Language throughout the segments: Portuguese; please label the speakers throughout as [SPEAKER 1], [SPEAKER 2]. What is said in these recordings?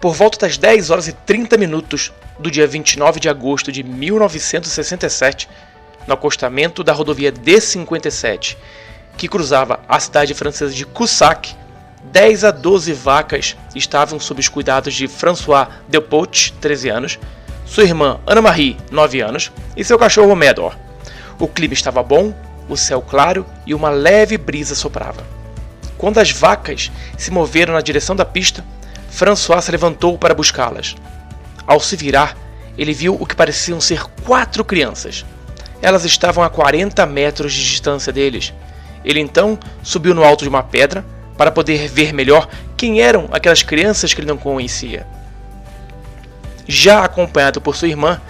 [SPEAKER 1] Por volta das 10 horas e 30 minutos do dia 29 de agosto de 1967, no acostamento da rodovia D57, que cruzava a cidade francesa de Cussac, 10 a 12 vacas estavam sob os cuidados de François Delpote, 13 anos, sua irmã Anna-Marie, 9 anos, e seu cachorro Medor. O clima estava bom, o céu claro e uma leve brisa soprava. Quando as vacas se moveram na direção da pista, François se levantou para buscá-las. Ao se virar, ele viu o que pareciam ser quatro crianças. Elas estavam a 40 metros de distância deles. Ele então subiu no alto de uma pedra para poder ver melhor quem eram aquelas crianças que ele não conhecia já acompanhado por sua irmã,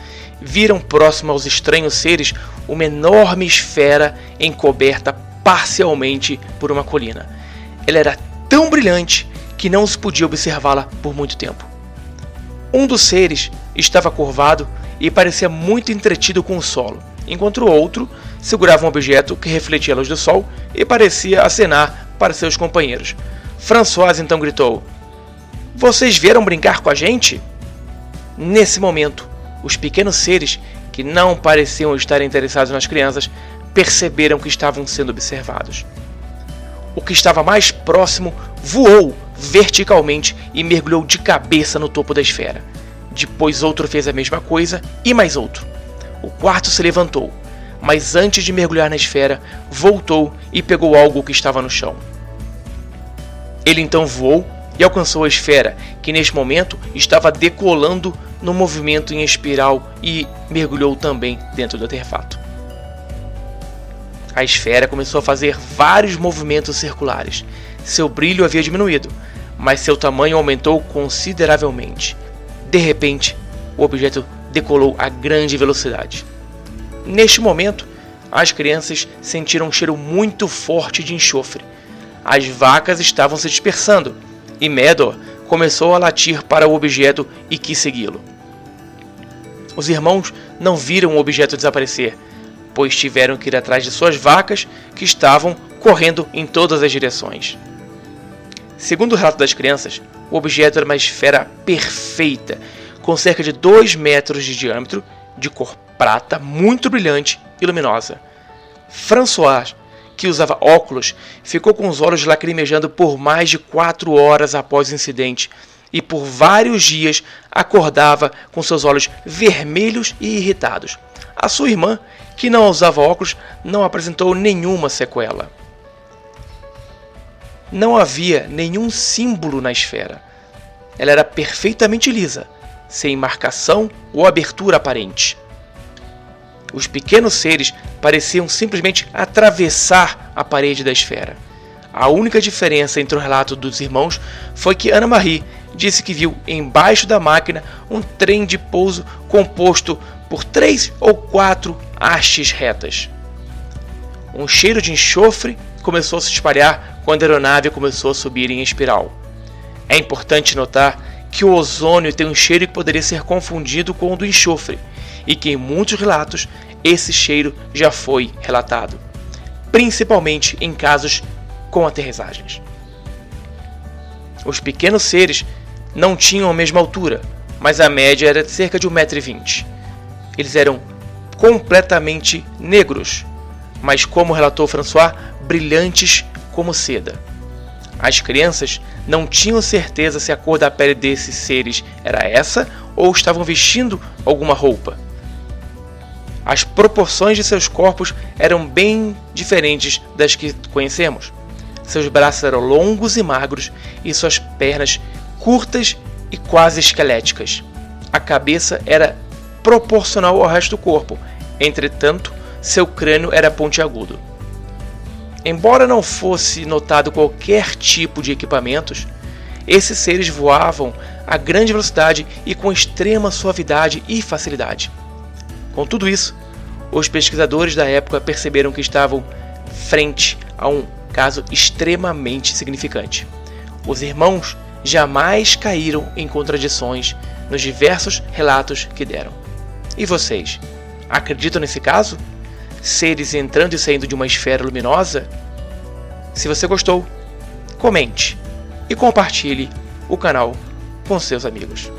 [SPEAKER 1] viram próximo aos estranhos seres uma enorme esfera encoberta parcialmente por uma colina. Ela era tão brilhante que não se podia observá-la por muito tempo. Um dos seres estava curvado e parecia muito entretido com o solo, enquanto o outro segurava um objeto que refletia a luz do sol e parecia acenar para seus companheiros. François então gritou: Vocês vieram brincar com a gente? Nesse momento, os pequenos seres, que não pareciam estar interessados nas crianças, perceberam que estavam sendo observados. O que estava mais próximo voou verticalmente e mergulhou de cabeça no topo da esfera. Depois outro fez a mesma coisa e mais outro. O quarto se levantou, mas antes de mergulhar na esfera, voltou e pegou algo que estava no chão. Ele então voou e alcançou a esfera, que neste momento estava decolando no movimento em espiral e mergulhou também dentro do artefato. A esfera começou a fazer vários movimentos circulares. Seu brilho havia diminuído, mas seu tamanho aumentou consideravelmente. De repente, o objeto decolou a grande velocidade. Neste momento, as crianças sentiram um cheiro muito forte de enxofre. As vacas estavam se dispersando e Medor começou a latir para o objeto e quis segui-lo. Os irmãos não viram o objeto desaparecer, pois tiveram que ir atrás de suas vacas que estavam correndo em todas as direções. Segundo o relato das crianças, o objeto era uma esfera perfeita, com cerca de 2 metros de diâmetro, de cor prata, muito brilhante e luminosa. François que usava óculos, ficou com os olhos lacrimejando por mais de quatro horas após o incidente e por vários dias acordava com seus olhos vermelhos e irritados. A sua irmã, que não usava óculos, não apresentou nenhuma sequela. Não havia nenhum símbolo na esfera. Ela era perfeitamente lisa, sem marcação ou abertura aparente. Os pequenos seres pareciam simplesmente atravessar a parede da esfera. A única diferença entre o relato dos irmãos foi que Ana Marie disse que viu embaixo da máquina um trem de pouso composto por três ou quatro hastes retas. Um cheiro de enxofre começou a se espalhar quando a aeronave começou a subir em espiral. É importante notar que o ozônio tem um cheiro que poderia ser confundido com o do enxofre, e que em muitos relatos esse cheiro já foi relatado, principalmente em casos com aterrissagens. Os pequenos seres não tinham a mesma altura, mas a média era de cerca de 1,20m. Eles eram completamente negros, mas como relatou François, brilhantes como seda. As crianças não tinham certeza se a cor da pele desses seres era essa ou estavam vestindo alguma roupa. As proporções de seus corpos eram bem diferentes das que conhecemos. Seus braços eram longos e magros e suas pernas curtas e quase esqueléticas. A cabeça era proporcional ao resto do corpo, entretanto, seu crânio era pontiagudo. Embora não fosse notado qualquer tipo de equipamentos, esses seres voavam a grande velocidade e com extrema suavidade e facilidade. Com tudo isso, os pesquisadores da época perceberam que estavam frente a um caso extremamente significante. Os irmãos jamais caíram em contradições nos diversos relatos que deram. E vocês, acreditam nesse caso? Seres entrando e saindo de uma esfera luminosa? Se você gostou, comente e compartilhe o canal com seus amigos.